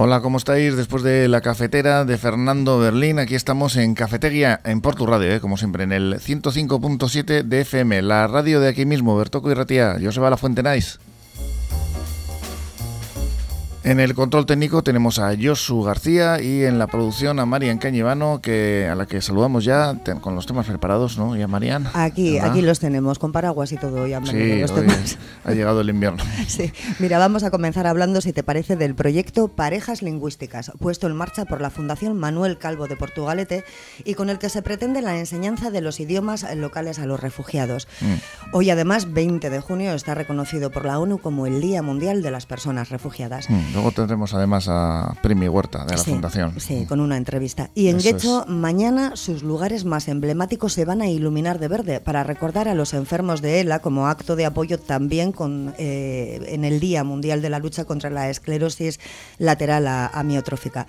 Hola, ¿cómo estáis? Después de la cafetera de Fernando Berlín, aquí estamos en Cafetería, en Portu Radio, ¿eh? como siempre, en el 105.7 de FM, la radio de aquí mismo, Bertoco y Ratía, Joseba La Fuente Nice. En el control técnico tenemos a Josu García y en la producción a Marian Cañivano, que, a la que saludamos ya con los temas preparados, ¿no? ¿Y a Marian? Aquí, aquí los tenemos, con paraguas y todo. Ya sí, los temas. ha llegado el invierno. sí, mira, vamos a comenzar hablando, si te parece, del proyecto Parejas Lingüísticas, puesto en marcha por la Fundación Manuel Calvo de Portugalete y con el que se pretende la enseñanza de los idiomas locales a los refugiados. Mm. Hoy, además, 20 de junio, está reconocido por la ONU como el Día Mundial de las Personas Refugiadas. Mm. Luego tendremos además a Primi Huerta de la Fundación. Sí, con una entrevista. Y en Guecho, mañana sus lugares más emblemáticos se van a iluminar de verde para recordar a los enfermos de ELA como acto de apoyo también con, eh, en el Día Mundial de la Lucha contra la Esclerosis Lateral Amiotrófica.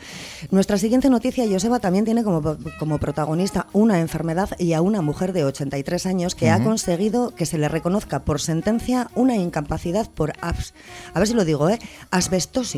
Nuestra siguiente noticia, Joseba, también tiene como, como protagonista una enfermedad y a una mujer de 83 años que ha conseguido que se le reconozca por sentencia una incapacidad por APS. A ver si lo digo, ¿eh? Asbestosis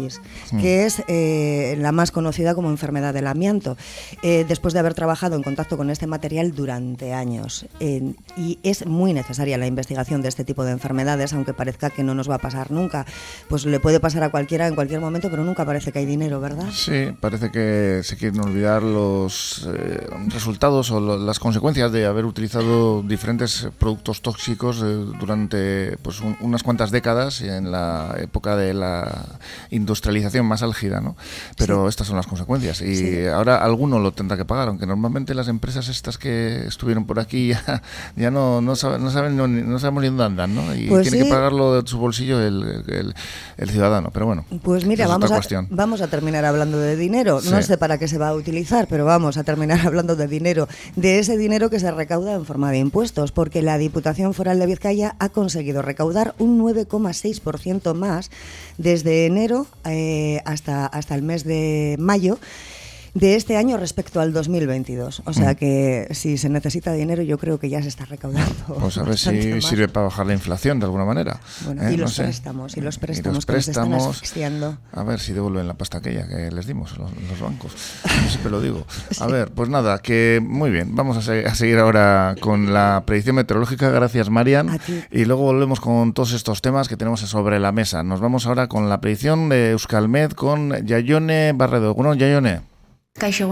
que es eh, la más conocida como enfermedad del amianto, eh, después de haber trabajado en contacto con este material durante años. y es muy necesaria la investigación de este tipo de enfermedades, aunque parezca que no nos va a pasar nunca. Pues le puede pasar a cualquiera en cualquier momento, pero nunca parece que hay dinero, ¿verdad? Sí, parece que se quieren olvidar los eh, resultados o las consecuencias de haber utilizado diferentes productos tóxicos durante pues, unas cuantas décadas en la época de la industrialización más álgida, ¿no? Pero estas son las consecuencias y ahora alguno lo tendrá que pagar, aunque normalmente las empresas estas que estuvieron por aquí ya, ya no, no, saben, no, saben, no, sabemos ni dónde andan, ¿no? Y pues tiene que pagarlo de su bolsillo el, el, ciudadano, pero bueno. Pues mira, vamos a, vamos a terminar hablando de dinero. No sé para qué se va a utilizar, pero vamos a terminar hablando de dinero, de ese dinero que se recauda en forma de impuestos, porque la Diputación Foral de Vizcaya ha conseguido recaudar un 9,6% más desde enero eh, hasta, hasta el mes de mayo de este año respecto al 2022. O sea mm. que si se necesita dinero, yo creo que ya se está recaudando. Pues a ver si sirve para bajar la inflación de alguna manera. Bueno, ¿eh? y, los préstamos, y los préstamos, los préstamos, A ver si devuelven la pasta aquella que les dimos los, los bancos. siempre lo digo. A ver, pues nada, que muy bien. Vamos a, a, seguir ahora con la predicción meteorológica. Gracias, Marian. Y luego volvemos con todos estos temas que tenemos sobre la mesa. Nos vamos ahora con la predicción de Euskalmed con Yayone Barredo. Bueno, Yayone. Kaisho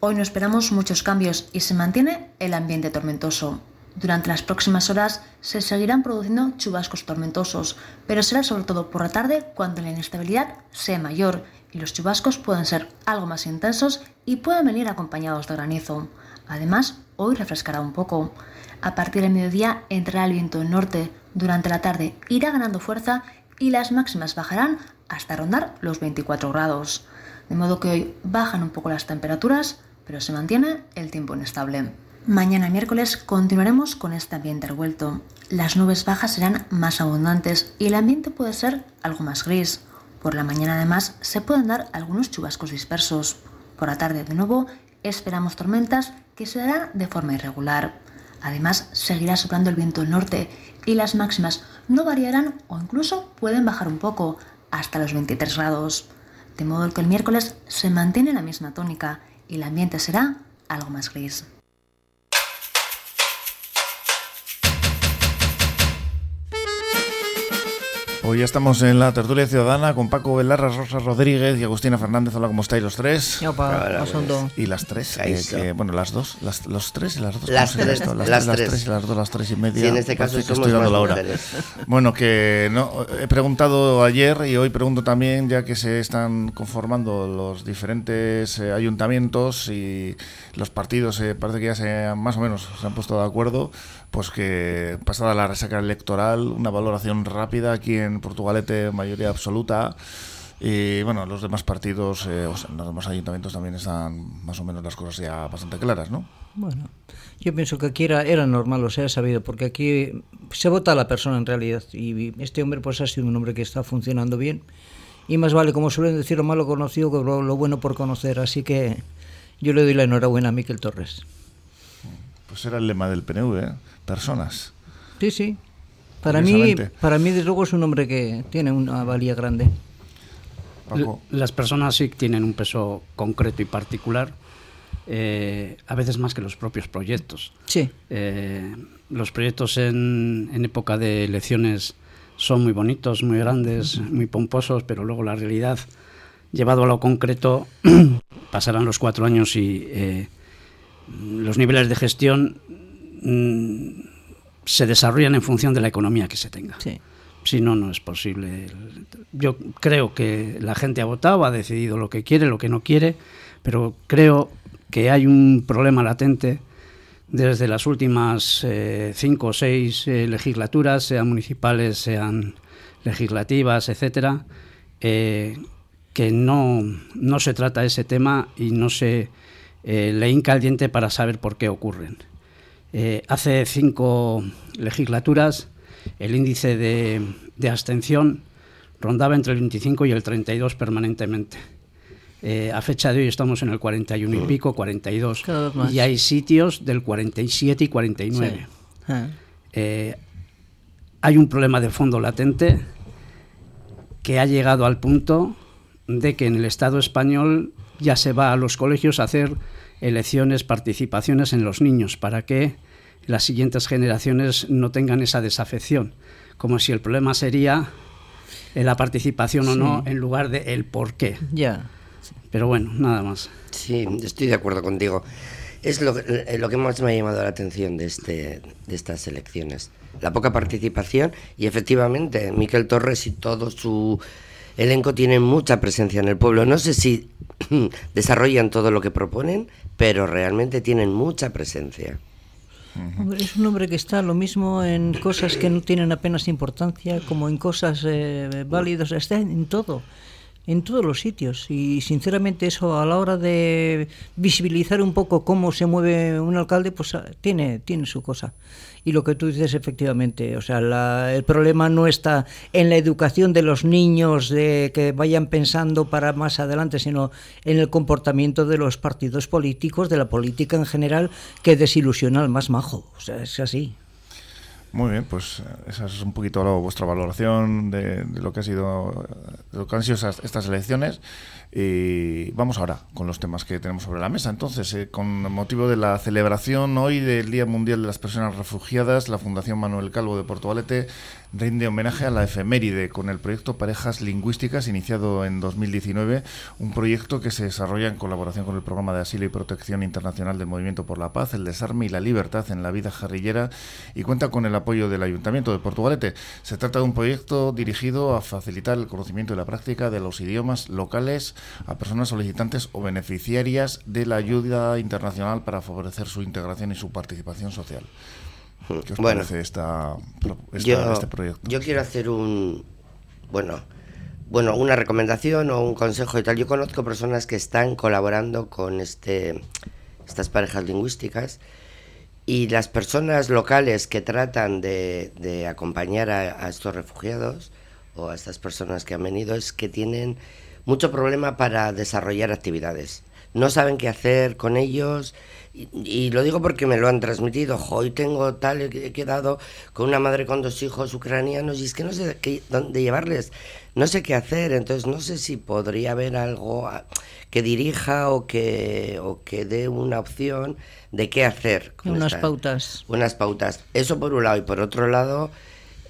hoy no esperamos muchos cambios y se mantiene el ambiente tormentoso. Durante las próximas horas se seguirán produciendo chubascos tormentosos, pero será sobre todo por la tarde cuando la inestabilidad sea mayor y los chubascos pueden ser algo más intensos y pueden venir acompañados de granizo. Además, hoy refrescará un poco. A partir del mediodía entrará el viento del norte. Durante la tarde irá ganando fuerza y las máximas bajarán hasta rondar los 24 grados de modo que hoy bajan un poco las temperaturas, pero se mantiene el tiempo inestable. Mañana miércoles continuaremos con este ambiente revuelto. Las nubes bajas serán más abundantes y el ambiente puede ser algo más gris. Por la mañana además se pueden dar algunos chubascos dispersos. Por la tarde de nuevo esperamos tormentas que se darán de forma irregular. Además seguirá soplando el viento del norte y las máximas no variarán o incluso pueden bajar un poco hasta los 23 grados de modo que el miércoles se mantiene la misma tónica y el ambiente será algo más gris. Hoy estamos en la tertulia ciudadana con Paco Velarra, Rosa Rodríguez y Agustina Fernández. Hola, ¿cómo estáis los tres? y las tres, bueno, las dos, los tres y las dos. Las tres, las, tres. y las dos, las tres y media. Sí, en este caso estoy dando la hora. Bueno, que no, he preguntado ayer y hoy pregunto también, ya que se están conformando los diferentes eh, ayuntamientos y los partidos, eh, parece que ya se más o menos se han puesto de acuerdo pues que pasada la resaca electoral, una valoración rápida aquí en Portugalete, mayoría absoluta. Y bueno, los demás partidos, eh, los demás ayuntamientos también están más o menos las cosas ya bastante claras, ¿no? Bueno, yo pienso que aquí era, era normal, o sea, sabido, porque aquí se vota a la persona en realidad. Y este hombre pues ha sido un hombre que está funcionando bien. Y más vale, como suelen decir, lo malo conocido que lo, lo bueno por conocer. Así que yo le doy la enhorabuena a Miquel Torres. Pues era el lema del PNV, ¿eh? Personas. Sí, sí. Para mí, para mí, desde luego, es un hombre que tiene una valía grande. Las personas sí tienen un peso concreto y particular, eh, a veces más que los propios proyectos. Sí. Eh, los proyectos en, en, época de elecciones son muy bonitos, muy grandes, muy pomposos, pero luego la realidad, llevado a lo concreto, pasarán los cuatro años y eh, los niveles de gestión mm, se desarrollan en función de la economía que se tenga. Sí. Si no, no es posible. Yo creo que la gente ha votado, ha decidido lo que quiere, lo que no quiere, pero creo que hay un problema latente desde las últimas eh, cinco o seis eh, legislaturas, sean municipales, sean legislativas, etcétera, eh, que no, no, se trata ese tema y no se le hinca el diente para saber por qué ocurren. Hace cinco legislaturas el índice de, de abstención rondaba entre el 25 y el 32 permanentemente eh, a fecha de hoy estamos en el 41 y mm. pico, 42. Y hay sitios del 47 y 49. Ah. Eh, hay un problema de fondo latente que ha llegado al punto de que en el Estado español ya se va a los colegios a hacer elecciones, participaciones en los niños, para que las siguientes generaciones no tengan esa desafección, como si el problema sería la participación o no en lugar de el por qué. Ya. Pero bueno, nada más. Sí, estoy de acuerdo contigo. Es lo, lo que más me ha llamado la atención de, este, de estas elecciones. La poca participación y efectivamente Miquel Torres y todo su elenco tienen mucha presencia en el pueblo. No sé si desarrollan todo lo que proponen, pero realmente tienen mucha presencia. Es un hombre que está lo mismo en cosas que no tienen apenas importancia como en cosas eh, válidas, está en todo en todos los sitios. Y sinceramente eso a la hora de visibilizar un poco cómo se mueve un alcalde pues ah, tiene tiene su cosa. Y lo que tú dices efectivamente o sea el problema no está en la educación de los niños de que vayan pensando para más adelante sino en el comportamiento de los partidos políticos de la política en general que desilusiona al más majo. O sea es así muy bien, pues eh, esa es un poquito vuestra valoración de, lo que ha sido, de lo que han sido estas elecciones. Y vamos ahora con los temas que tenemos sobre la mesa. Entonces, eh, con motivo de la celebración hoy del Día Mundial de las Personas Refugiadas, la Fundación Manuel Calvo de Portugalete rinde homenaje a la efeméride con el proyecto Parejas Lingüísticas, iniciado en 2019, un proyecto que se desarrolla en colaboración con el Programa de Asilo y Protección Internacional del Movimiento por la Paz, el Desarme y la Libertad en la Vida Jarrillera y cuenta con el apoyo del Ayuntamiento de Portugalete. Se trata de un proyecto dirigido a facilitar el conocimiento y la práctica de los idiomas locales a personas solicitantes o beneficiarias de la ayuda internacional para favorecer su integración y su participación social. ¿Qué os bueno, parece esta, este proyecto? Yo quiero hacer un, bueno, bueno, una recomendación o un consejo y tal. Yo conozco personas que están colaborando con este, estas parejas lingüísticas y las personas locales que tratan de, acompañar a, a, estos refugiados o a estas personas que han venido es que tienen mucho problema para desarrollar actividades. No saben qué hacer con ellos y, lo digo porque me lo han transmitido. Hoy tengo tal, he quedado con una madre con dos hijos ucranianos y es que no sé qué, dónde llevarles, no sé qué hacer, entonces no sé si podría haber algo que dirija o que, o que dé una opción de qué hacer. unas pautas. Unas pautas. Eso por un lado y por otro lado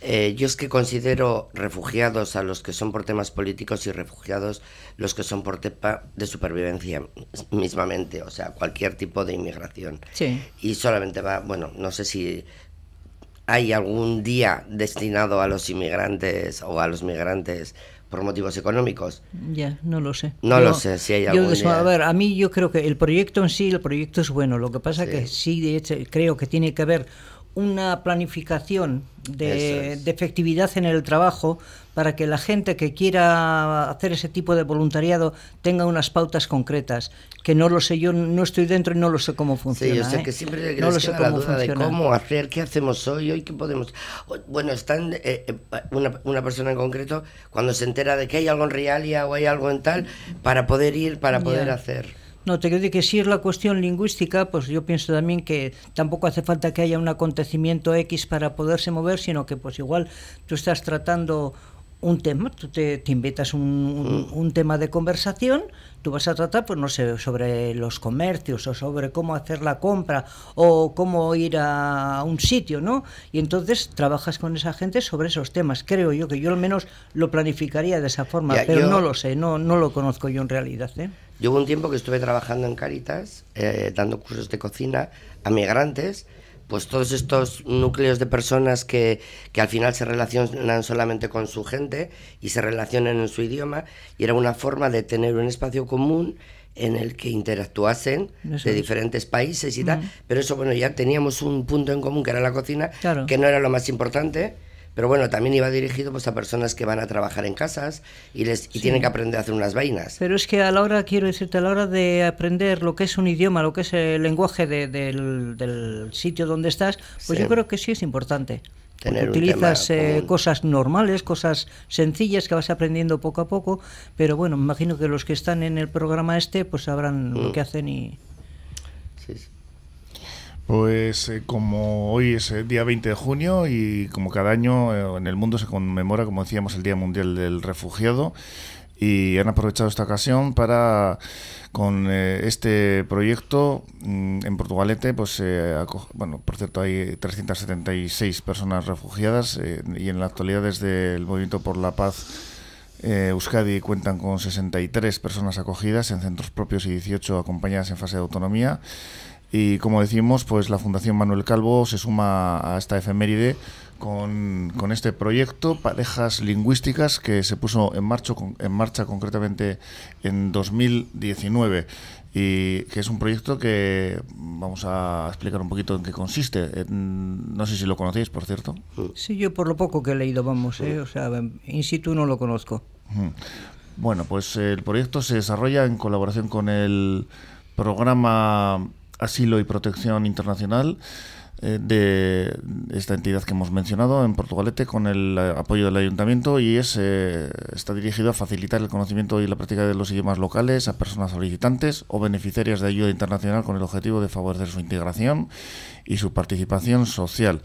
eh, yo es que considero refugiados a los que son por temas políticos y refugiados los que son por tema de supervivencia mismamente, o sea, cualquier tipo de inmigración. Sí. Y solamente va, bueno, no sé si hay algún día destinado a los inmigrantes o a los migrantes por motivos económicos. Ya, no lo sé. No lo sé si hay algún A ver, a mí yo creo que el proyecto en sí, el proyecto es bueno. Lo que pasa que sí, de hecho, creo que tiene que haber una planificación de, efectividad en el trabajo para que la gente que quiera hacer ese tipo de voluntariado tenga unas pautas concretas, que no lo sé, yo no estoy dentro y no lo sé cómo funciona. Sí, ¿eh? que siempre no lo sé la duda de cómo hacer, qué hacemos hoy, hoy qué podemos... Bueno, están eh, eh, una, una, persona en concreto, cuando se entera de que hay algo en Realia o hay algo en tal, para poder ir, para poder hacer. No, te digo que si es la cuestión lingüística, pues yo pienso también que tampoco hace falta que haya un acontecimiento X para poderse mover, sino que pues igual tú estás tratando un tema, tú te, invitas un, un, tema de conversación, tú vas a tratar, pues no sé, sobre los comercios o sobre cómo hacer la compra o cómo ir a un sitio, ¿no? Y entonces trabajas con esa gente sobre esos temas. Creo yo que yo al menos lo planificaría de esa forma, pero no lo sé, no, no lo conozco yo en realidad. ¿eh? Yo hubo un tiempo que estuve trabajando en Caritas, eh, dando cursos de cocina a migrantes pues todos estos núcleos de personas que, que, al final se relacionan solamente con su gente y se relacionan en su idioma, y era una forma de tener un espacio común en el que interactuasen de diferentes países y tal, pero eso bueno, ya teníamos un punto en común que era la cocina, que no era lo más importante, pero bueno, también iba dirigido pues, a personas que van a trabajar en casas y, les, y tienen que aprender a hacer unas vainas. Pero es que a la hora, quiero decirte, a la hora de aprender lo que es un idioma, lo que es el lenguaje del, sitio donde estás, pues yo creo que sí es importante. Tener utilizas eh, cosas normales, cosas sencillas que vas aprendiendo poco a poco, pero bueno, me imagino que los que están en el programa este pues sabrán lo mm. que hacen y... Pues eh, como hoy es el día 20 de junio y como cada año eh, en el mundo se conmemora, como decíamos, el Día Mundial del Refugiado y han aprovechado esta ocasión para con eh, este proyecto mm, en Portugalete, pues bueno, por cierto hay 376 personas refugiadas y en la actualidad desde el Movimiento por la Paz Euskadi cuentan con 63 personas acogidas en centros propios y 18 acompañadas en fase de autonomía. Y como decimos, pues la Fundación Manuel Calvo se suma a esta efeméride con, con, este proyecto, Parejas Lingüísticas, que se puso en marcha, en marcha concretamente en 2019 y que es un proyecto que vamos a explicar un poquito en qué consiste. no sé si lo conocéis, por cierto. Sí, yo por lo poco que he leído, vamos, ¿eh? o sea, in situ no lo conozco. Bueno, pues el proyecto se desarrolla en colaboración con el programa Asilo y Protección Internacional eh, de esta entidad que hemos mencionado en Portugalete con el eh, apoyo del ayuntamiento y es eh, está dirigido a facilitar el conocimiento y la práctica de los idiomas locales a personas solicitantes o beneficiarias de ayuda internacional con el objetivo de favorecer su integración y su participación social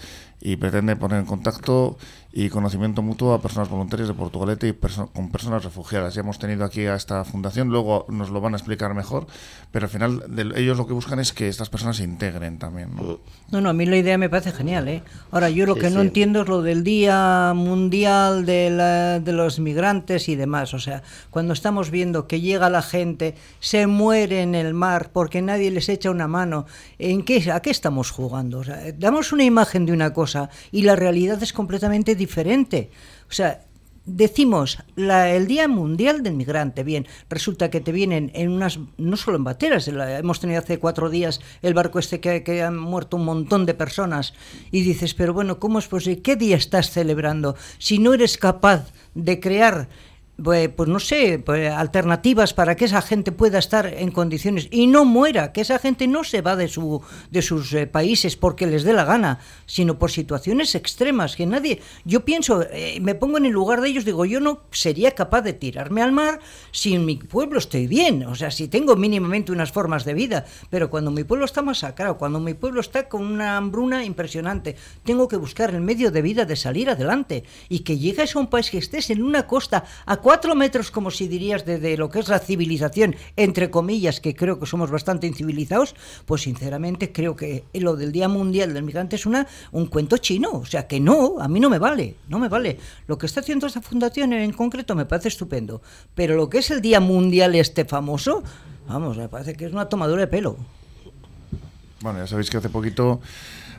y pretende poner en contacto y conocimiento mutuo a personas voluntarias de Portugalete y con personas refugiadas. Ya hemos tenido aquí a esta fundación, luego nos lo van a explicar mejor, pero al final ellos lo que buscan es que estas personas se integren también. ¿no? no, a mí la idea me parece genial. ¿eh? Ahora, yo lo que no entiendo es lo del Día Mundial de, de los Migrantes y demás. O sea, cuando estamos viendo que llega la gente, se muere en el mar porque nadie les echa una mano, ¿en qué, ¿a qué estamos jugando? O sea, damos una imagen de una cosa y la realidad es completamente diferente. O sea, decimos el Día Mundial del Migrante, bien, resulta que te vienen en unas, no solo en bateras, hemos tenido hace cuatro días el barco este que, que, han muerto un montón de personas, y dices, pero bueno, ¿cómo es posible? ¿Qué día estás celebrando? Si no eres capaz de crear pues, no sé, pues, alternativas para que esa gente pueda estar en condiciones y no muera, que esa gente no se va de, su, de sus eh, países porque les dé la gana, sino por situaciones extremas que nadie, yo pienso, eh, me pongo en el lugar de ellos, digo, yo no sería capaz de tirarme al mar si en mi pueblo estoy bien, o sea, si tengo mínimamente unas formas de vida, pero cuando mi pueblo está masacrado, cuando mi pueblo está con una hambruna impresionante, tengo que buscar el medio de vida de salir adelante y que llegues a un país que estés en una costa a cuatro metros, como si dirías, de, lo que es la civilización, entre comillas, que creo que somos bastante incivilizados, pues sinceramente creo que lo del Día Mundial del Migrante es una, un cuento chino. O sea, que no, a mí no me vale, no me vale. Lo que está haciendo esta fundación en concreto me parece estupendo. Pero lo que es el Día Mundial este famoso, vamos, me parece que es una tomadura de pelo. Bueno, ya sabéis que hace poquito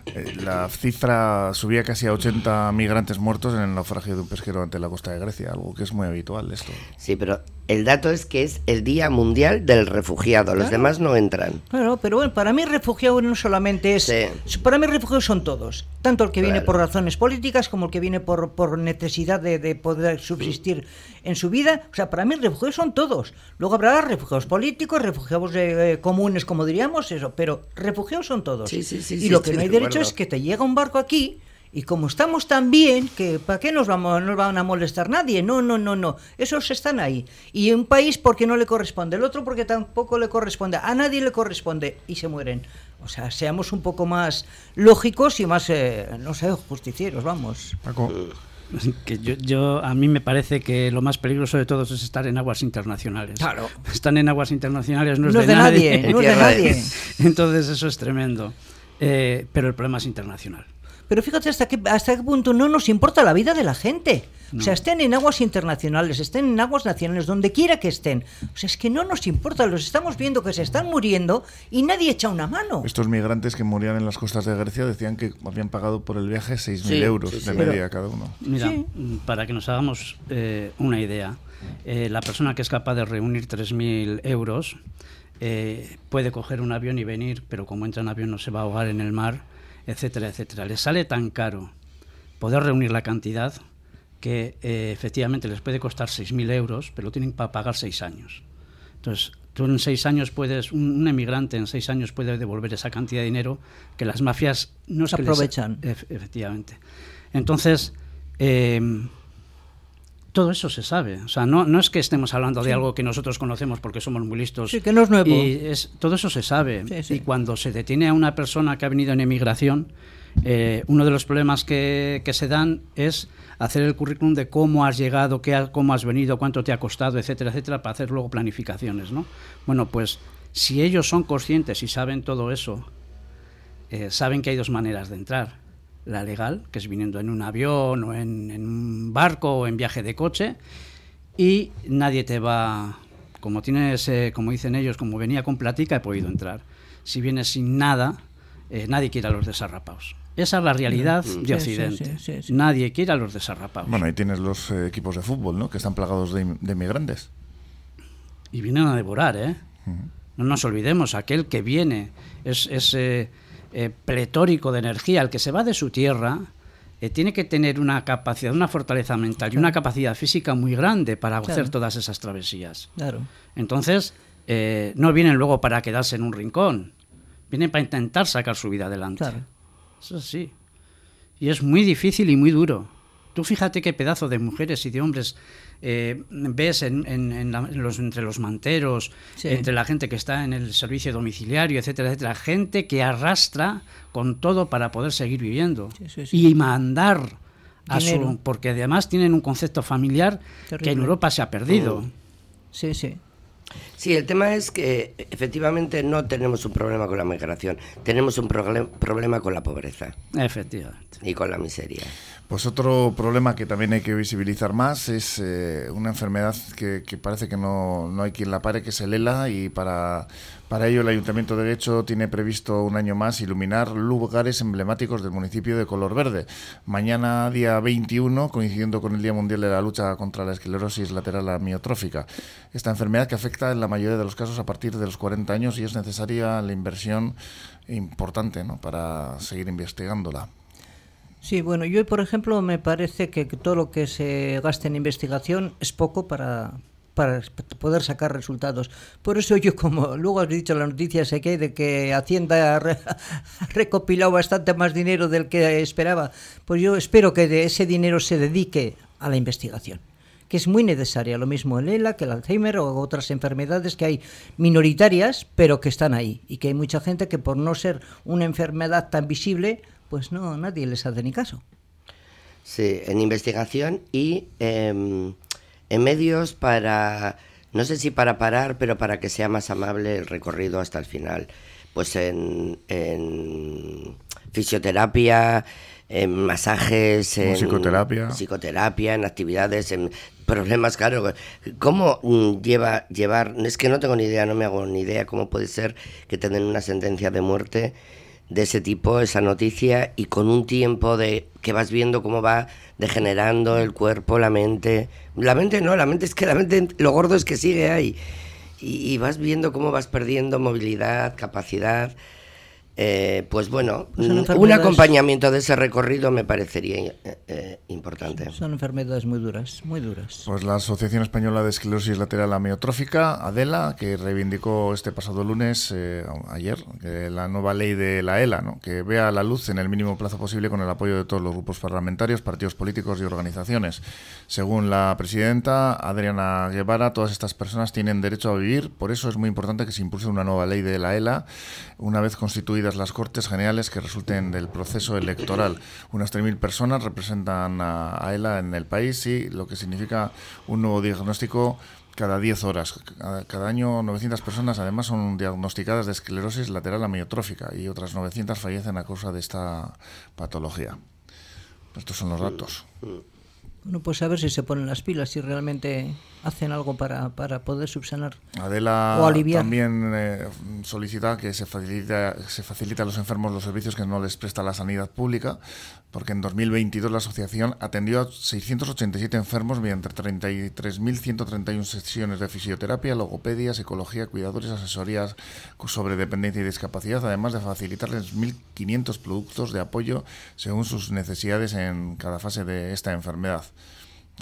eh, la cifra subía casi a 80 migrantes muertos en el naufragio de un pesquero ante la costa de Grecia, algo que es muy habitual esto. Sí, pero el dato es que es el Día Mundial del Refugiado, los demás no entran. Claro, pero bueno, para mí refugiado no solamente es... Para mí refugiados son todos, tanto el que viene por razones políticas como el que viene por, por necesidad de, poder subsistir en su vida. O sea, para mí refugiados son todos. Luego habrá refugiados políticos, refugiados eh, comunes, como diríamos, eso, pero refugiados son todos. Sí, sí, sí, y lo que no hay derecho es que te llega un barco aquí y como estamos tan bien, que ¿para qué nos, vamos, nos van a molestar nadie? No, no, no, no. Esos están ahí. Y un país porque no le corresponde, el otro porque tampoco le corresponde, a nadie le corresponde y se mueren. O sea, seamos un poco más lógicos y más, eh, no sé, justicieros, vamos. Paco. que yo, yo, a mí me parece que lo más peligroso de todos es estar en aguas internacionales. Claro. Están en aguas internacionales no es No de, es de nadie. nadie, no es de nadie. Entonces eso es tremendo. Eh, pero el problema es internacional. Pero fíjate hasta qué, hasta qué punto no nos importa la vida de la gente. O sea, estén en aguas internacionales, estén en aguas nacionales, donde quiera que estén. O sea, es que no nos importa, los estamos viendo que se están muriendo y nadie echa una mano. Estos migrantes que morían en las costas de Grecia decían que habían pagado por el viaje 6.000 Sí, euros sí, sí. de media cada uno. Mira, Sí. para que nos hagamos eh, una idea, eh, la persona que es capaz de reunir 3.000 euros eh, puede coger un avión y venir, pero como entra en avión no se va a ahogar en el mar, etcétera, etcétera. Les sale tan caro poder reunir la cantidad que eh, efectivamente les puede costar 6.000 euros, pero tienen para pagar 6 años. Entonces, tú en 6 años puedes, un, un emigrante en 6 años puede devolver esa cantidad de dinero que las mafias no les- Aprovechan. Ef- efectivamente. Entonces, eh, todo eso se sabe. O sea, no, no es que estemos hablando de algo que nosotros conocemos porque somos muy listos. Sí, que no es nuevo. Y es, todo eso se sabe. Sí, sí. Y cuando se detiene a una persona que ha venido en emigración, eh, uno de los problemas que, que se dan es hacer el currículum de cómo has llegado, qué ha- cómo has venido, cuánto te ha costado, etcétera, etcétera, para hacer luego planificaciones, ¿no? Bueno, pues si ellos son conscientes y saben todo eso, eh, saben que hay dos maneras de entrar. La legal, que es viniendo en un avión o en, en un barco o en viaje de coche, y nadie te va, como tienes, eh, como dicen ellos, como venía con platica, he podido entrar. Si vienes sin nada, eh, nadie quiere a los desarrapados. Esa es la realidad Sí, de sí, Occidente. sí, sí, sí. Nadie quiere a los desarrapados. Bueno, ahí tienes los eh, equipos de fútbol, ¿no? Que están plagados de, de migrantes. y vienen a devorar, ¿eh? No nos olvidemos, aquel que viene es, es, eh, pletórico de energía, el que se va de su tierra, eh, tiene que tener una capacidad, una fortaleza mental y una capacidad física muy grande para hacer todas esas travesías. Claro. Entonces, eh, no vienen luego para quedarse en un rincón, vienen para intentar sacar su vida adelante. Claro. Eso sí. Y es muy difícil y muy duro. Tú fíjate qué pedazo de mujeres y de hombres eh, ves en, en- en la- en los, entre los manteros, Sí. entre la gente que está en el servicio domiciliario, etcétera, etcétera. Gente que arrastra con todo para poder seguir viviendo. Sí, sí, sí. Y mandar a su... Porque además tienen un concepto familiar que en. Europa se ha perdido. Sí, sí. Sí, el tema es que efectivamente no tenemos un problema con la migración, tenemos un proble- problema con la pobreza Efectivamente. y con la miseria. Pues otro problema que también hay que visibilizar más es eh, una enfermedad que, que parece que no, no hay quien la pare, que es el ELA, y para, para ello el Ayuntamiento de Guecho tiene previsto un año más iluminar lugares emblemáticos del municipio de color verde. Mañana, día 21, coincidiendo con el Día Mundial de la Lucha contra la Esclerosis Lateral Amiotrófica. Esta enfermedad que afecta en la mayoría de los casos a partir de los 40 años y es necesaria la inversión importante ¿no? para seguir investigándola. Sí, bueno, yo por ejemplo me parece que todo lo que se gaste en investigación es poco para, para poder sacar resultados. Por eso yo, como luego has dicho la noticia sé que de que Hacienda ha recopilado bastante más dinero del que esperaba, pues yo espero que de ese dinero se dedique a la investigación que es muy necesaria, lo mismo el ELA que el Alzheimer o otras enfermedades que hay minoritarias, pero que están ahí y que hay mucha gente que por no ser una enfermedad tan visible, pues no, nadie les hace ni caso. Sí, en investigación y em, en medios para, no sé si para parar, pero para que sea más amable el recorrido hasta el final. Pues en, en fisioterapia, en masajes, en psicoterapia. psicoterapia, en actividades, en problemas, claro. ¿Cómo mm, lleva, llevar, es que no tengo ni idea, no me hago ni idea cómo puede ser que te den una sentencia de muerte de ese tipo, esa noticia, y con un tiempo de que vas viendo cómo va degenerando el cuerpo, la mente. La mente no, la mente es que la mente, lo gordo es que sigue ahí. Y, y vas viendo cómo vas perdiendo movilidad, capacidad. Eh, pues bueno, Pues un acompañamiento de ese recorrido me parecería eh, eh, importante. Son enfermedades muy duras, muy duras. Pues la Asociación Española de Esclerosis Lateral Amiotrófica, ADELA, que reivindicó este pasado lunes, eh, ayer, la nueva ley de la ELA, ¿no? que vea la luz en el mínimo plazo posible con el apoyo de todos los grupos parlamentarios, partidos políticos y organizaciones. Según la presidenta Adriana Guevara, todas estas personas tienen derecho a vivir, por eso es muy importante que se impulse una nueva ley de la ELA, una vez constituida las Cortes Generales que resulten del proceso electoral. Unas 3.000 personas representan a, ELA en el país y lo que significa un nuevo diagnóstico cada 10 horas. Cada, año 900 personas además son diagnosticadas de esclerosis lateral amiotrófica y otras 900 fallecen a causa de esta patología. Estos son los datos. Bueno, pues a ver si se ponen las pilas, y realmente hacen algo para, para poder subsanar Adela también eh, solicita que se facilite, se facilite a los enfermos los servicios que no les presta la sanidad pública, porque en 2022 la asociación atendió a 687 enfermos mediante 33.131 sesiones de fisioterapia, logopedia, psicología, cuidadores, asesorías sobre dependencia y discapacidad, además de facilitarles 1.500 productos de apoyo según sus necesidades en cada fase de esta enfermedad.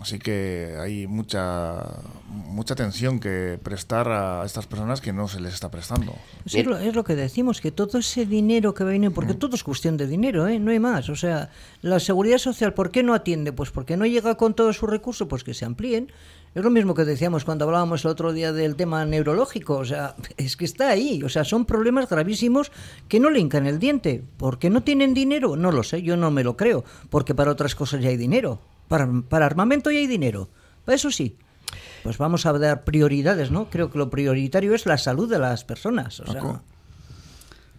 Así que hay mucha mucha atención que prestar a estas personas que no se les está prestando. es, lo, que decimos, que todo ese dinero que viene, porque todo es cuestión de dinero, ¿eh? no hay más. O sea, la seguridad social, ¿por qué no atiende? Pues porque no llega con todos sus recursos, pues que se amplíen. Es lo mismo que decíamos cuando hablábamos el otro día del tema neurológico, o sea, es que está ahí, o sea, son problemas gravísimos que no le hincan el diente. ¿Por qué no tienen dinero? No lo sé, yo no me lo creo, porque para otras cosas ya hay dinero. Para, armamento ya hay dinero. Eso sí. Pues vamos a dar prioridades, ¿no? Creo que lo prioritario es la salud de las personas. O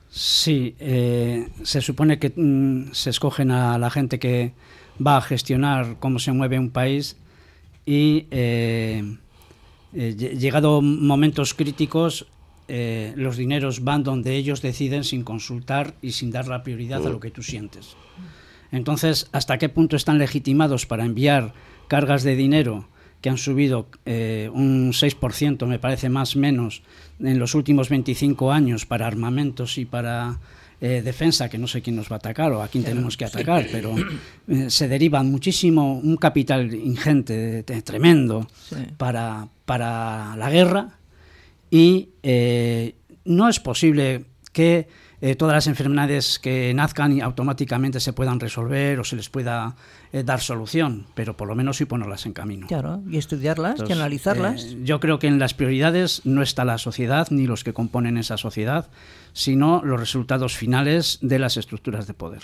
Sí, eh, se supone que mm, se escogen a la gente que va a gestionar cómo se mueve un país y eh, eh, llegado momentos críticos los dineros van donde ellos deciden sin consultar y sin dar la prioridad a lo que tú sientes. Entonces, ¿hasta qué punto están legitimados para enviar cargas de dinero que han subido eh, un 6%, me parece más o menos, en los últimos 25 años para armamentos y para eh, defensa, que no sé quién nos va a atacar o a quién tenemos que atacar, pero eh, se derivan muchísimo, un capital ingente, tremendo, para, para la guerra y no es posible que eh, todas las enfermedades que nazcan y automáticamente se puedan resolver o se les pueda eh, dar solución, pero por lo menos sí ponerlas en camino. Claro, y estudiarlas y analizarlas. Eh, yo creo que en las prioridades no está la sociedad ni los que componen esa sociedad, sino los resultados finales de las estructuras de poder.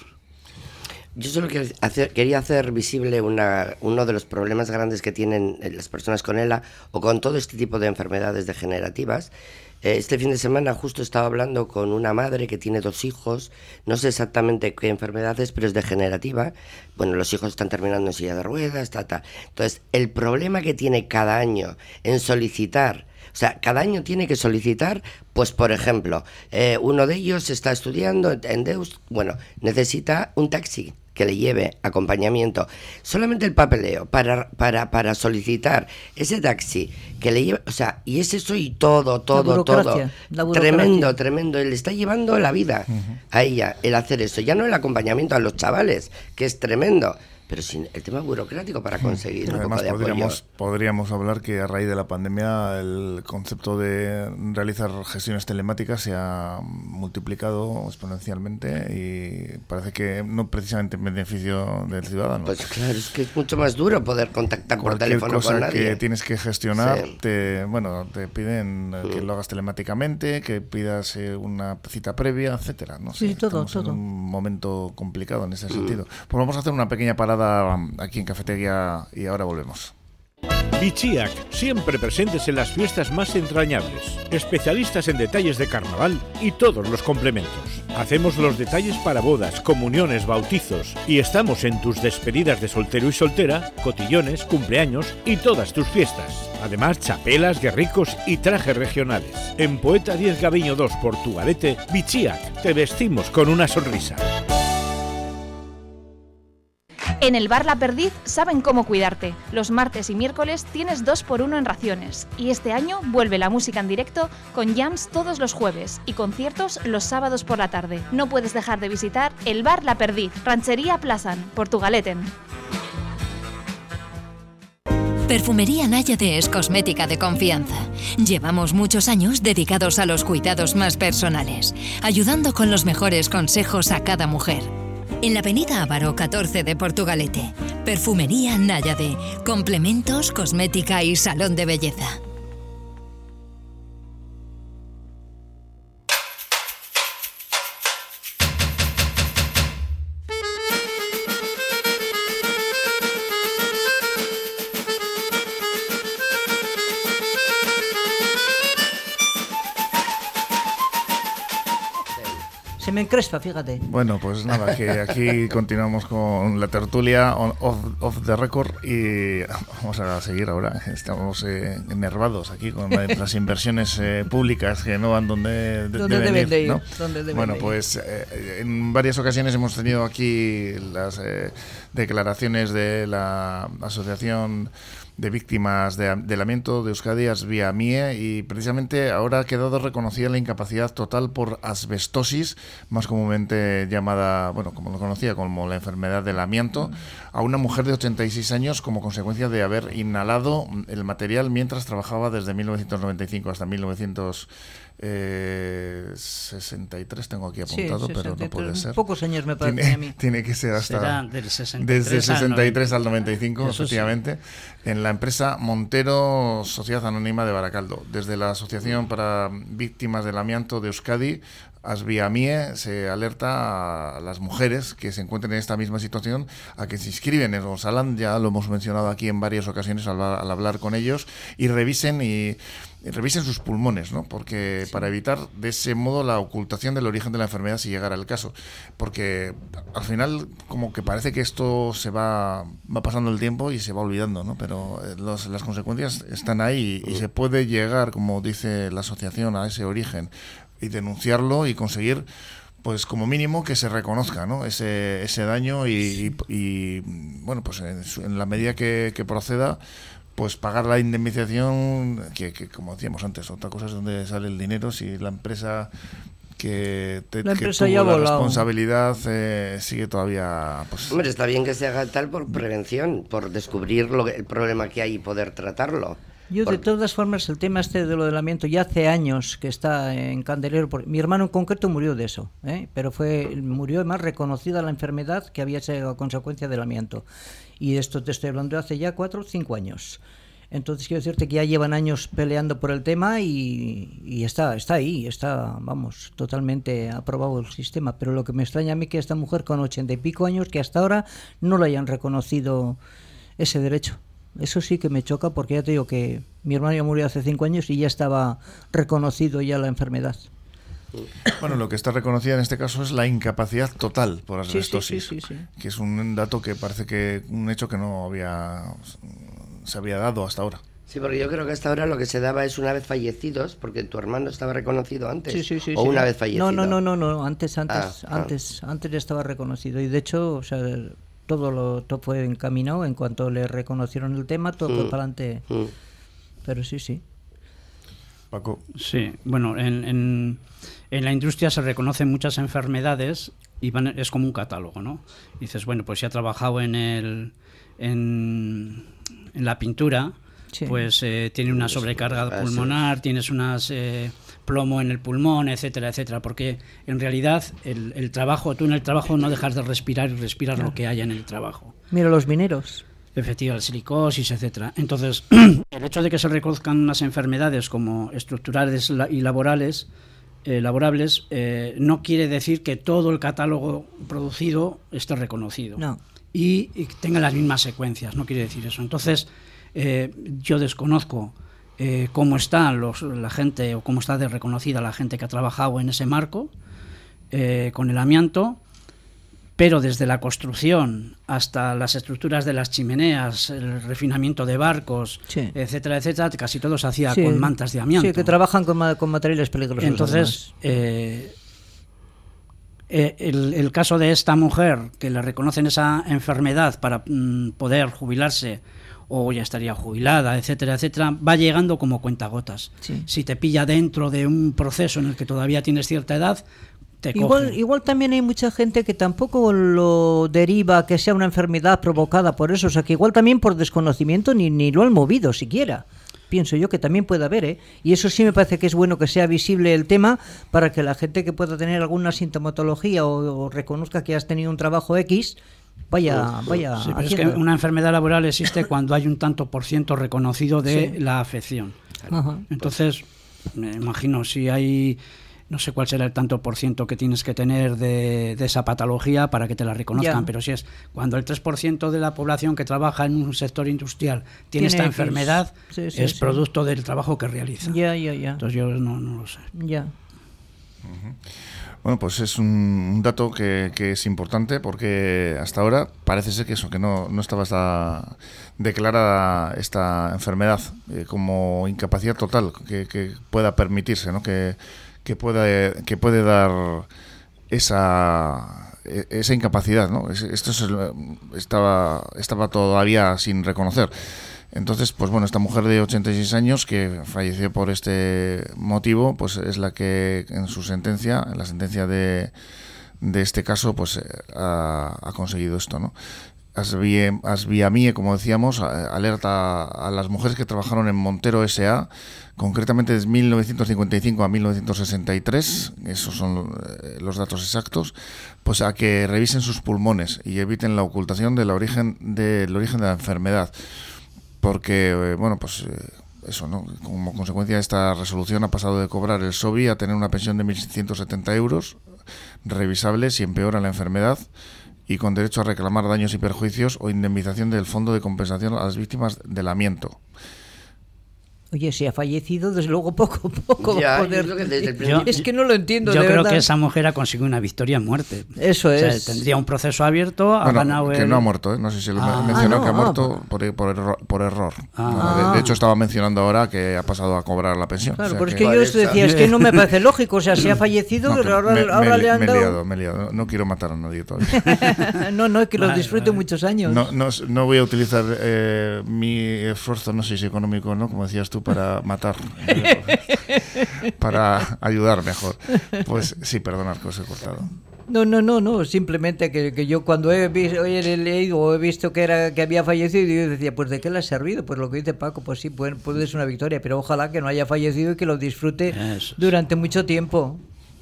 Yo solo quería hacer visible una, uno de los problemas grandes que tienen las personas con ELA o con todo este tipo de enfermedades degenerativas, este fin de semana justo estaba hablando con una madre que tiene dos hijos, no sé exactamente qué enfermedad es, pero es degenerativa. Bueno, los hijos están terminando en silla de ruedas, ta, ta. Entonces, el problema que tiene cada año en solicitar o sea, cada año tiene que solicitar, pues por ejemplo, eh, uno de ellos está estudiando en Deus, bueno, necesita un taxi que le lleve acompañamiento, solamente el papeleo para, para, para solicitar ese taxi que le lleve, o sea, y es eso y todo, todo, todo. Tremendo, tremendo. Le está llevando la vida a ella el hacer eso. Ya no el acompañamiento a los chavales, que es tremendo pero sin el tema burocrático para conseguir un poco de podríamos, podríamos hablar que a raíz de la pandemia el concepto de realizar gestiones telemáticas se ha multiplicado exponencialmente y parece que no precisamente en beneficio del ciudadano. Pues claro, es que es mucho más duro poder contactar por teléfono cosa con nadie. que tienes que gestionar, te, bueno, te piden que mm. lo hagas telemáticamente, que pidas eh, una cita previa, etcétera. No sí, todo, todo. En un momento complicado en ese mm. sentido. Pues vamos a hacer una pequeña parada aquí en Cafetería y ahora volvemos. Bichiac, siempre presentes en las fiestas más entrañables, especialistas en detalles de carnaval y todos los complementos. Hacemos los detalles para bodas, comuniones, bautizos y estamos en tus despedidas de soltero y soltera, cotillones, cumpleaños y todas tus fiestas. Además, chapelas, guerricos y trajes regionales. En Poeta 10 Gaviño 2 Portugalete, Bichiac, te vestimos con una sonrisa. En el bar La Perdiz saben cómo cuidarte. Los martes y miércoles tienes dos por uno en raciones. Y este año vuelve la música en directo con jams todos los jueves y conciertos los sábados por la tarde. No puedes dejar de visitar el bar La Perdiz, Ranchería Plazan, Portugaleten. Perfumería Náyade es cosmética de confianza. Llevamos muchos años dedicados a los cuidados más personales, ayudando con los mejores consejos a cada mujer en la avenida Ávaro 14 de Portugalete. Perfumería Náyade, complementos, cosmética y salón de belleza. Me encrespa, fíjate. Bueno, pues nada, que aquí continuamos con la tertulia off, the record y vamos a seguir ahora. Estamos eh, enervados aquí con las inversiones eh, públicas que no van donde, deben ir. bueno, pues eh, en varias ocasiones hemos tenido aquí las declaraciones de la Asociación de víctimas de, de lamento de Euskadi, Asvia Mie, y precisamente ahora ha quedado reconocida la incapacidad total por asbestosis, más comúnmente llamada, bueno, como lo conocía, como la enfermedad del amianto, a una mujer de 86 años como consecuencia de haber inhalado el material mientras trabajaba desde 1995 hasta 1900 eh, 63 tengo aquí apuntado, pero no puede ser. Pocos años me parece tiene, a mí. Tiene que ser hasta desde el 63 al 95, efectivamente, en la empresa Montero Sociedad Anónima de Baracaldo. Desde la Asociación para Víctimas del Amianto de Euskadi Asviamie se alerta a las mujeres que se encuentren en esta misma situación a que se inscriben en Rosaland, ya lo hemos mencionado aquí en varias ocasiones al, hablar con ellos, y revisen y, revisen sus pulmones, ¿no? Porque para evitar de ese modo la ocultación del origen de la enfermedad si llegara el caso. Porque al final como que parece que esto se va, va pasando el tiempo y se va olvidando, ¿no? Pero eh, las consecuencias están ahí y se puede llegar, como dice la asociación, a ese origen y denunciarlo y conseguir pues como mínimo que se reconozca ¿no? ese, ese daño y, bueno pues en, la medida que, proceda pues pagar la indemnización que, como decíamos antes otra cosa es donde sale el dinero si la empresa que, te, la, tuvo la responsabilidad eh, sigue todavía pues... hombre está bien que se haga tal por prevención por descubrir lo, el problema que hay y poder tratarlo yo, de todas formas, el tema este de lo del amianto ya hace años que está en Candelero. Mi hermano en concreto murió de eso, ¿eh? pero fue murió más reconocida la enfermedad que había sido a consecuencia del amianto. Y esto te estoy hablando de hace ya cuatro o cinco años. Entonces quiero decirte que ya llevan años peleando por el tema y, y, está, está ahí, está, vamos, totalmente aprobado el sistema. Pero lo que me extraña a mí que esta mujer con ochenta y pico años, que hasta ahora no le hayan reconocido ese derecho. Eso sí que me choca porque ya te digo que mi hermano ya murió hace cinco años y ya estaba reconocido ya la enfermedad. Bueno, lo que está reconocida en este caso es la incapacidad total por asbestosis, que es un dato que parece que un hecho que no había se había dado hasta ahora. Sí, porque yo creo que hasta ahora lo que se daba es una vez fallecidos, porque tu hermano estaba reconocido antes. o una vez fallecido. No, no, no, no, antes, antes, ah, ah. antes, antes ya estaba reconocido. Y de hecho, o sea, todo lo todo fue encaminado en cuanto le reconocieron el tema todo fue mm. para adelante mm. pero sí sí. Paco. Sí bueno en, en, en, la industria se reconocen muchas enfermedades y es como un catálogo no dices bueno pues si ha trabajado en el en, en la pintura pues eh, tiene una sobrecarga pulmonar tienes unas eh, plomo en el pulmón, etcétera, etcétera, porque en realidad el, trabajo, tú en el trabajo no dejas de respirar y respiras lo que haya en el trabajo. Mira los mineros. Efectivamente, silicosis, etcétera. Entonces, el hecho de que se reconozcan unas enfermedades como estructurales y laborales, eh, laborables, eh, no quiere decir que todo el catálogo producido esté reconocido. No. Y, tenga las mismas secuencias, no quiere decir eso. Entonces, eh, yo desconozco eh, cómo está los, la gente o cómo está de reconocida la gente que ha trabajado en ese marco eh, con el amianto, pero desde la construcción hasta las estructuras de las chimeneas, el refinamiento de barcos, etcétera, etcétera, casi todo se hacía con mantas de amianto. Sí, que trabajan con, materiales peligrosos. Entonces, eh, el, el, caso de esta mujer que le reconocen esa enfermedad para mm, poder jubilarse o ya estaría jubilada, etcétera, etcétera, va llegando como cuentagotas. Si te pilla dentro de un proceso en el que todavía tienes cierta edad, te igual, igual también hay mucha gente que tampoco lo deriva que sea una enfermedad provocada por eso, o sea que igual también por desconocimiento ni, ni lo han movido siquiera pienso yo que también puede haber, ¿eh? Y eso sí me parece que es bueno que sea visible el tema para que la gente que pueda tener alguna sintomatología o reconozca que has tenido un trabajo X, vaya, vaya. es que una enfermedad laboral existe cuando hay un tanto por ciento reconocido de la afección. Entonces, me imagino si hay no sé cuál será el tanto por ciento que tienes que tener de, esa patología para que te la reconozcan, pero si es cuando el 3% de la población que trabaja en un sector industrial tiene, esta enfermedad, es producto del trabajo que realiza. Ya, ya, ya. Entonces yo no, lo sé. Ya. Bueno, pues es un, dato que, es importante porque hasta ahora parece ser que eso, que no, no estaba esta, declarada esta enfermedad eh, como incapacidad total, que, pueda permitirse, ¿no? que, que, pueda, que puede dar esa, e, esa incapacidad. ¿no? Esto estaba, estaba todavía sin reconocer. Entonces, pues bueno, esta mujer de 86 años que falleció por este motivo, pues es la que en su sentencia, en la sentencia de, de este caso, pues eh, ha, conseguido esto, ¿no? Asviamie, como decíamos, alerta a las mujeres que trabajaron en Montero SA, concretamente desde 1955 a 1963, esos son eh, los datos exactos, pues a que revisen sus pulmones y eviten la ocultación del origen, del origen de la enfermedad porque, eh, bueno, pues eh, eso, ¿no? Como consecuencia de esta resolución ha pasado de cobrar el SOBI a tener una pensión de 1.170 euros, revisable si empeora la enfermedad y con derecho a reclamar daños y perjuicios o indemnización del Fondo de Compensación a las víctimas del amiento. Oye, si ha fallecido, desde luego poco poco poder... es que no lo entiendo. Yo creo que esa mujer ha conseguido una victoria en muerte. Eso es. tendría un proceso abierto, ha ganado Que no ha muerto, ¿eh? no sé si lo ah. mencionó ah, que ha muerto por, por, error. Por error. Ah. de, hecho, estaba mencionando ahora que ha pasado a cobrar la pensión. Claro, pero es que yo decía, es que no me parece lógico. O sea, si ha fallecido, pero ahora, le han dado... Me he liado, No, quiero matar a nadie todavía. no, no, que lo disfrute muchos años. No, no, no voy a utilizar eh, mi esfuerzo, no sé si económico no, como decías tú, para matar para ayudar mejor. Pues sí, perdonad que os he cortado. No, no, no, no, simplemente que, yo cuando he, visto, he leído o he visto que era que había fallecido, yo decía, pues ¿de qué le ha servido? Pues lo que dice Paco, pues sí, puede, puede ser una victoria, pero ojalá que no haya fallecido y que lo disfrute durante mucho tiempo.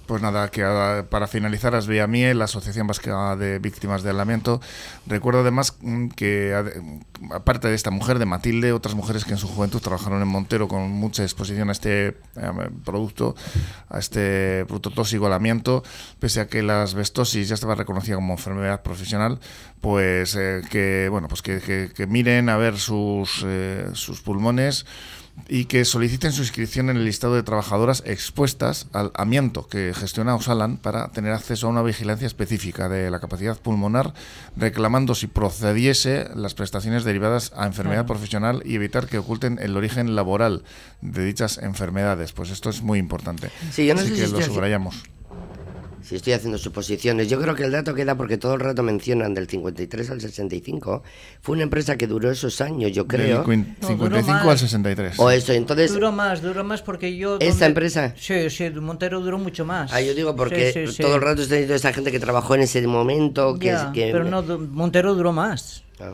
Pues nada, que ah, para finalizar, Asvía Mie, la Asociación Vasca de Víctimas de Alamiento, recuerdo además mm, que, aparte de esta mujer, de Matilde, otras mujeres que en su juventud trabajaron en Montero con mucha exposición a este eh, producto, a este producto tóxico, alamiento, pese a que la asbestosis ya estaba reconocida como enfermedad profesional, pues eh, que, bueno, pues que, miren a ver sus, eh, sus pulmones, y que soliciten su inscripción en el listado de trabajadoras expuestas al amianto que gestiona Osalan para tener acceso a una vigilancia específica de la capacidad pulmonar, reclamando si procediese las prestaciones derivadas a enfermedad profesional y evitar que oculten el origen laboral de dichas enfermedades. Pues esto es muy importante. Sí, yo no Así sé que lo subrayamos si estoy haciendo suposiciones, yo creo que el dato queda porque todo el rato mencionan del 53 al 65. Fue una empresa que duró esos años, yo creo. Del 55 al 63. O eso, entonces. Duró más, duró más porque yo. ¿Esta empresa? Sí, sí, Montero duró mucho más. Ah, yo digo porque todo el rato estoy diciendo esa gente que trabajó en ese momento. Que, que... Pero no, Montero duró más. Ah.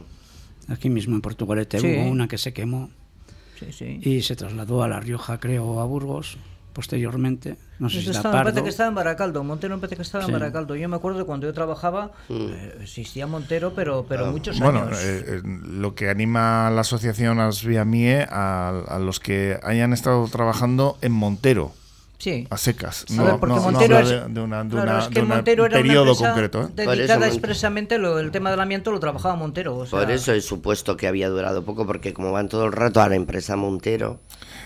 Aquí mismo en Portugalete hubo una que se quemó. Y se trasladó a La Rioja, creo, a Burgos posteriormente. No sé si estaba, que estaba en Baracaldo, Montero me parece que estaba en Baracaldo. Yo me acuerdo cuando yo trabajaba, mm. eh, existía Montero, pero, pero ah, muchos bueno, años. Eh, eh, lo que anima a la asociación Asvia Mie a, a los que hayan estado trabajando en Montero. Sí. A secas. No, a porque Montero es, de, una, de, una, de un periodo concreto. Dedicada expresamente lo, el tema del amianto lo trabajaba Montero. Por eso he supuesto que había durado poco, porque como van todo el rato a la empresa Montero.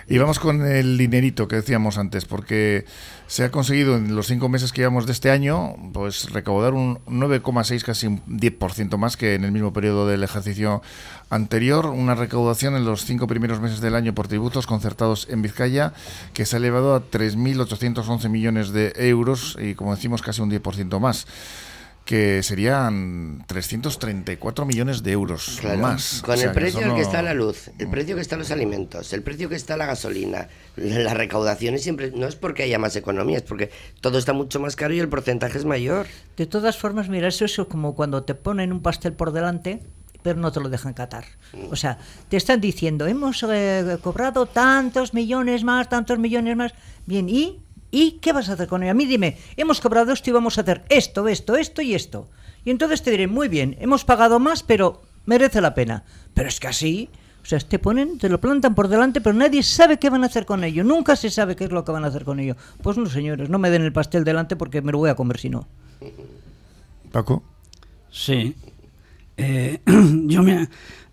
Y vamos con el dinerito que decíamos antes, porque se ha conseguido en los cinco meses que llevamos de este año, pues recaudar un 9,6, casi un 10% más que en el mismo periodo del ejercicio anterior. Una recaudación en los cinco primeros meses del año por tributos concertados en Vizcaya, que se ha elevado a 3.811 millones de euros y, como decimos, casi un 10% más que serían 334 millones de euros más. Con el precio que, que está la luz, el precio que están los alimentos, el precio que está la gasolina, la recaudación siempre no es porque haya más economía, es porque todo está mucho más caro y el porcentaje es mayor. De todas formas, mira, eso es como cuando te ponen un pastel por delante pero no te lo dejan catar. O sea, te están diciendo, hemos eh, cobrado tantos millones más, tantos millones más. Bien, ¿y ¿Y qué vas a hacer con ello? A mí dime, hemos cobrado esto y vamos a hacer esto, esto, esto y esto. Y entonces te diré, muy bien, hemos pagado más, pero merece la pena. Pero es que así, o sea, te ponen, te lo plantan por delante, pero nadie sabe qué van a hacer con ello. Nunca se sabe qué es lo que van a hacer con ello. Pues no, señores, no me den el pastel delante porque me lo voy a comer si no. Paco. Sí. Eh, yo me,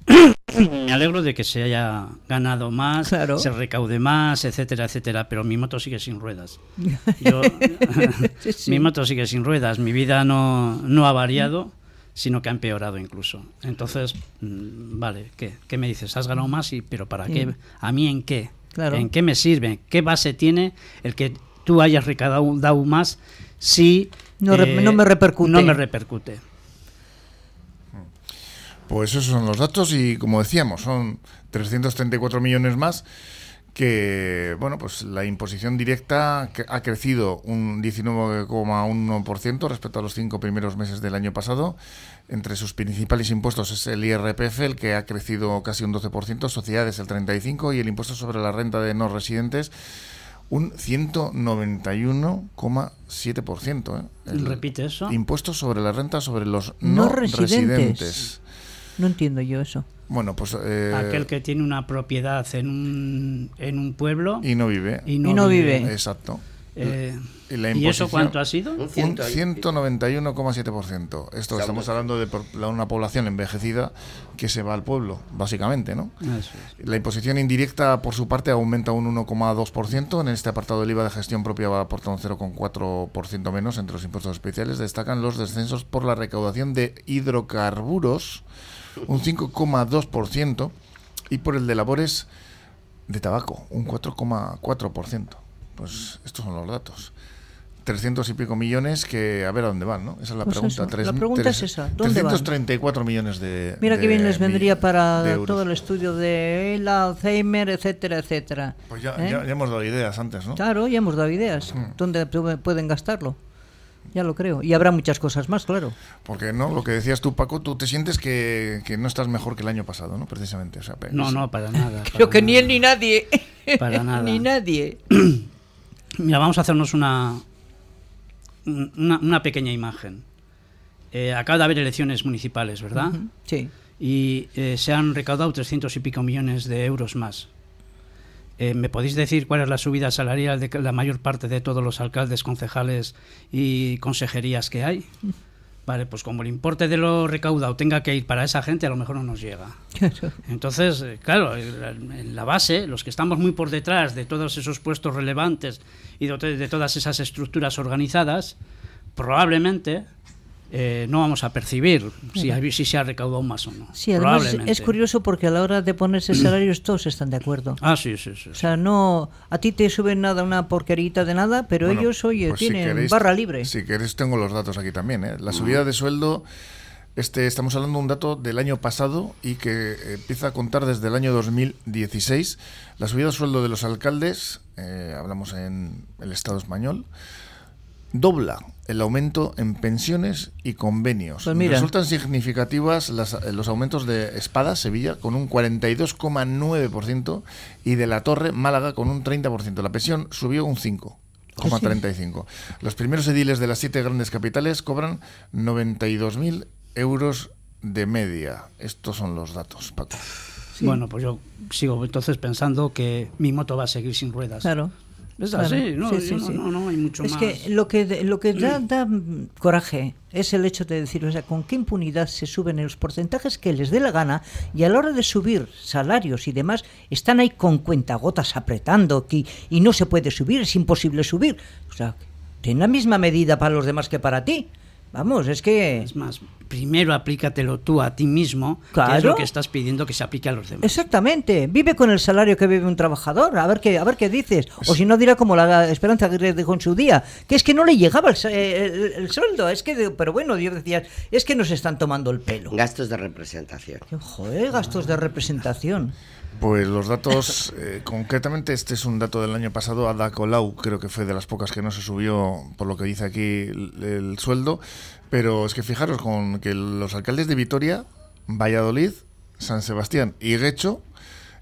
me alegro de que se haya ganado más, se recaude más, etcétera, etcétera, pero mi moto sigue sin ruedas. Mi moto sigue sin ruedas, mi vida no, no ha variado, sino que ha empeorado incluso. Entonces, mm, vale, ¿qué, ¿Qué me dices? ¿Has ganado más? Y, ¿Pero para qué? ¿A mí en qué? ¿En qué me sirve? ¿Qué base tiene el que tú hayas recaudado más si no, no me repercute? No me repercute. Pues esos son los datos y como decíamos, son 334 millones más que, bueno, pues la imposición directa ha crecido un 19,1% respecto a los cinco primeros meses del año pasado. Entre sus principales impuestos es el IRPF, el que ha crecido casi un 12%, sociedades el 35% y el impuesto sobre la renta de no residentes un 191,7%. ¿eh? ¿Repite eso? Impuestos sobre la renta sobre los no, residentes. No entiendo yo eso. Bueno, pues... Eh, Aquel que tiene una propiedad en un, en un pueblo... Y no vive. Y no, vive. Exacto. Eh, ¿Y eso cuánto ha sido? Un 191,7%. Esto estamos hablando de una población envejecida que se va al pueblo, básicamente, ¿no? La imposición indirecta, por su parte, aumenta un 1,2%. En este apartado del IVA de gestión propia va a aportar un 0,4% menos entre los impuestos especiales. Destacan los descensos por la recaudación de hidrocarburos un 5,2%, y por el de labores de tabaco, un 4,4%. Pues estos son los datos. 300 y pico millones que a ver a dónde van, ¿no? Esa es la pues pregunta. la pregunta es esa. ¿Dónde 334 millones de. Mira que bien les vendría para todo el estudio de el Alzheimer, etcétera, etcétera. Pues ya, ¿Eh? ya, hemos dado ideas antes, ¿no? Claro, ya hemos dado ideas. ¿Dónde pueden gastarlo? Ya lo creo. Y habrá muchas cosas más, claro. Porque no, lo que decías tú, Paco, tú te sientes que, no estás mejor que el año pasado, ¿no? Precisamente. no, no, para nada. creo que ni él ni nadie. Para nada. ni nadie. Mira, vamos a hacernos una, una, pequeña imagen. Eh, acaba de haber elecciones municipales, ¿verdad? Sí. Y eh, se han recaudado 300 y pico millones de euros más. Eh, ¿Me podéis decir cuál es la subida salarial de la mayor parte de todos los alcaldes, concejales y consejerías que hay? Vale, pues como el importe de lo recaudado tenga que ir para esa gente, a lo mejor no nos llega. Entonces, eh, claro, en la base, los que estamos muy por detrás de todos esos puestos relevantes y de todas esas estructuras organizadas, probablemente eh, no vamos a percibir si, si, se ha recaudado más o no. Sí, además es curioso porque a la hora de ponerse salarios todos están de acuerdo. Ah, sí, sí, sí. O sea, no, a ti te suben nada, una porquerita de nada, pero ellos, oye, pues tienen barra libre. Si queréis, tengo los datos aquí también. ¿eh? La subida de sueldo, este, estamos hablando de un dato del año pasado y que empieza a contar desde el año 2016. La subida de sueldo de los alcaldes, eh, hablamos en el Estado español, dobla el aumento en pensiones y convenios. Pues Resultan significativas los aumentos de Espada, Sevilla, con un 42,9% y de La Torre, Málaga, con un 30%. La pensión subió un 5,35%. Los primeros ediles de las siete grandes capitales cobran 92.000 euros de media. Estos son los datos, Paco. Bueno, pues yo sigo entonces pensando que mi moto va a seguir sin ruedas. Claro. Es así, no, no, hay mucho es más. que lo que, lo que da, da, coraje es el hecho de decir, o sea, con qué impunidad se suben los porcentajes que les dé la gana y a la hora de subir salarios y demás, están ahí con cuentagotas apretando y, y no se puede subir, es imposible subir. O sea, ten la misma medida para los demás que para ti. Vamos, es que... Es más, primero aplícatelo tú a ti mismo, que es lo que estás pidiendo que se aplique a los demás. Exactamente. Vive con el salario que vive un trabajador, a ver qué, a ver qué dices. O si no, dirá como la Esperanza Aguirre dijo en su día, que es que no le llegaba el, el, sueldo. Es que, pero bueno, Dios decía, es que nos están tomando el pelo. Gastos de representación. Joder, gastos de representación. Pues los datos, eh, concretamente este es un dato del año pasado, Ada Colau creo que fue de las pocas que no se subió, por lo que dice aquí, el, sueldo, pero es que fijaros con que los alcaldes de Vitoria, Valladolid, San Sebastián y Guecho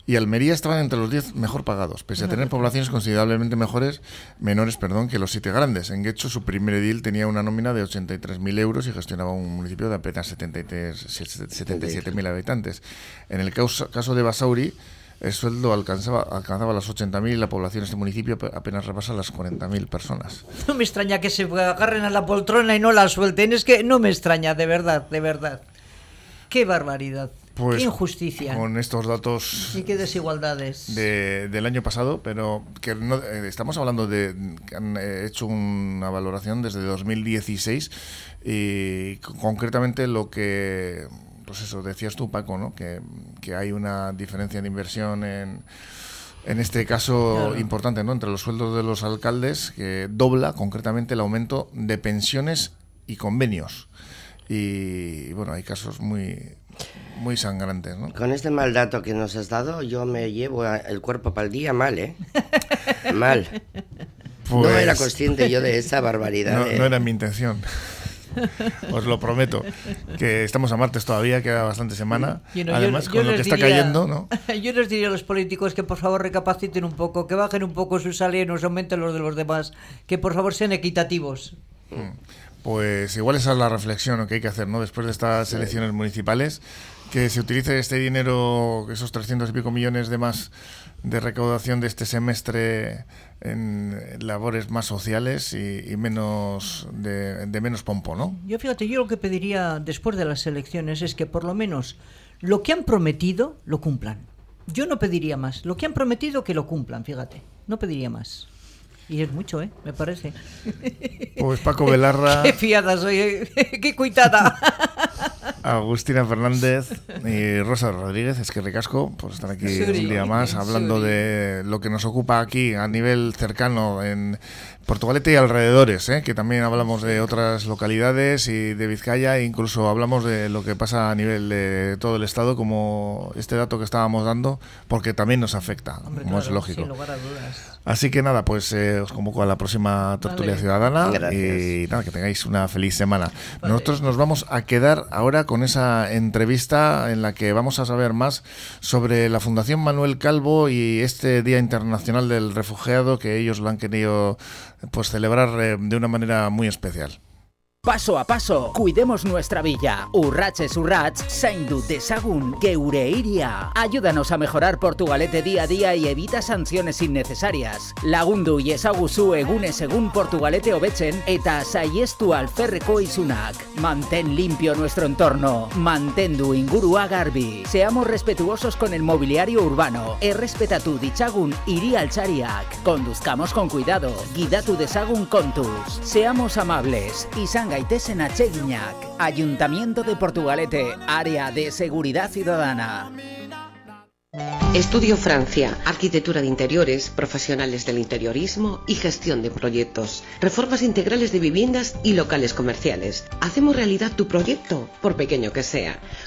y Almería estaban entre los 10 mejor pagados, pese a tener poblaciones considerablemente mejores, menores, perdón, que los siete grandes. En Guecho su primer edil tenía una nómina de 83.000 euros y gestionaba un municipio de apenas 77.000 habitantes. En el caso, de Basauri, el sueldo alcanzaba, alcanzaba las 80.000 y la población de este municipio apenas rebasa las 40.000 personas. No me extraña que se agarren a la poltrona y no la suelten, es que no me extraña, de verdad, de verdad. ¡Qué barbaridad! Pues qué injusticia. Con estos datos. Y qué desigualdades. del año pasado, pero que no, eh, estamos hablando de que han eh, hecho una valoración desde 2016 y concretamente lo que. Pues eso, decías tú, Paco, ¿no? Que, que hay una diferencia de inversión en en este caso importante, ¿no? Entre los sueldos de los alcaldes, que dobla concretamente el aumento de pensiones y convenios. Y bueno, hay casos muy muy sangrantes, ¿no? Con este mal dato que nos has dado, yo me llevo el cuerpo para el día mal, ¿eh? mal. no era pues consciente yo de esa barbaridad. No, no era mi intención. Os lo prometo. Que estamos a martes todavía, queda bastante semana. Además, con lo que está cayendo, ¿no? Yo les diría a los políticos que por favor recapaciten un poco, que bajen un poco sus salarios, aumenten los de los demás, que por favor sean equitativos. Mm. Pues igual esa es la reflexión que hay que hacer, ¿no? Después de estas elecciones municipales, que se utilice este dinero, esos 300 y pico millones de más de recaudación de este semestre en labores más sociales y, menos de, menos pompo, ¿no? Yo fíjate, yo lo que pediría después de las elecciones es que por lo menos lo que han prometido lo cumplan. Yo no pediría más. Lo que han prometido que lo cumplan, fíjate. No pediría más. Y es mucho, ¿eh? Me parece. Pues Paco Belarra. Qué fiada soy, ¿eh? qué cuitada. Agustina Fernández y Rosa Rodríguez, es que ricasco por estar aquí un día más hablando de lo que nos ocupa aquí a nivel cercano en Portugalete y alrededores, ¿eh? que también hablamos de otras localidades y de Vizcaya, e incluso hablamos de lo que pasa a nivel de todo el Estado, como este dato que estábamos dando, porque también nos afecta, como es lógico. Así que nada, pues eh, os convoco a la próxima Tortulia Ciudadana y nada, que tengáis una feliz semana. Nosotros nos vamos a quedar ahora con esa entrevista en la que vamos a saber más sobre la Fundación Manuel Calvo y este Día Internacional del Refugiado que ellos lo han querido pues celebrar eh, de una manera muy especial. Paso a paso, cuidemos nuestra villa. Urraches urrats, zaindu desagun geure iria. Ayúdanos a mejorar Portugalete día a día y evita sanciones innecesarias. Lagundu y esaguzu egune según Portugalete obechen eta saiestu alferreko izunak. Mantén limpio nuestro entorno. Mantendu ingurua garbi. Seamos respetuosos con el mobiliario urbano. Errespetatu ditzagun iri altzariak. Conduzcamos con cuidado. Guidatu desagun kontuz. Seamos amables. Izan Ayuntamiento de Portugalete, Área de Seguridad Ciudadana. Estudio Francia, arquitectura de interiores, profesionales del interiorismo y gestión de proyectos, reformas integrales de viviendas y locales comerciales. Hacemos realidad tu proyecto, por pequeño que sea.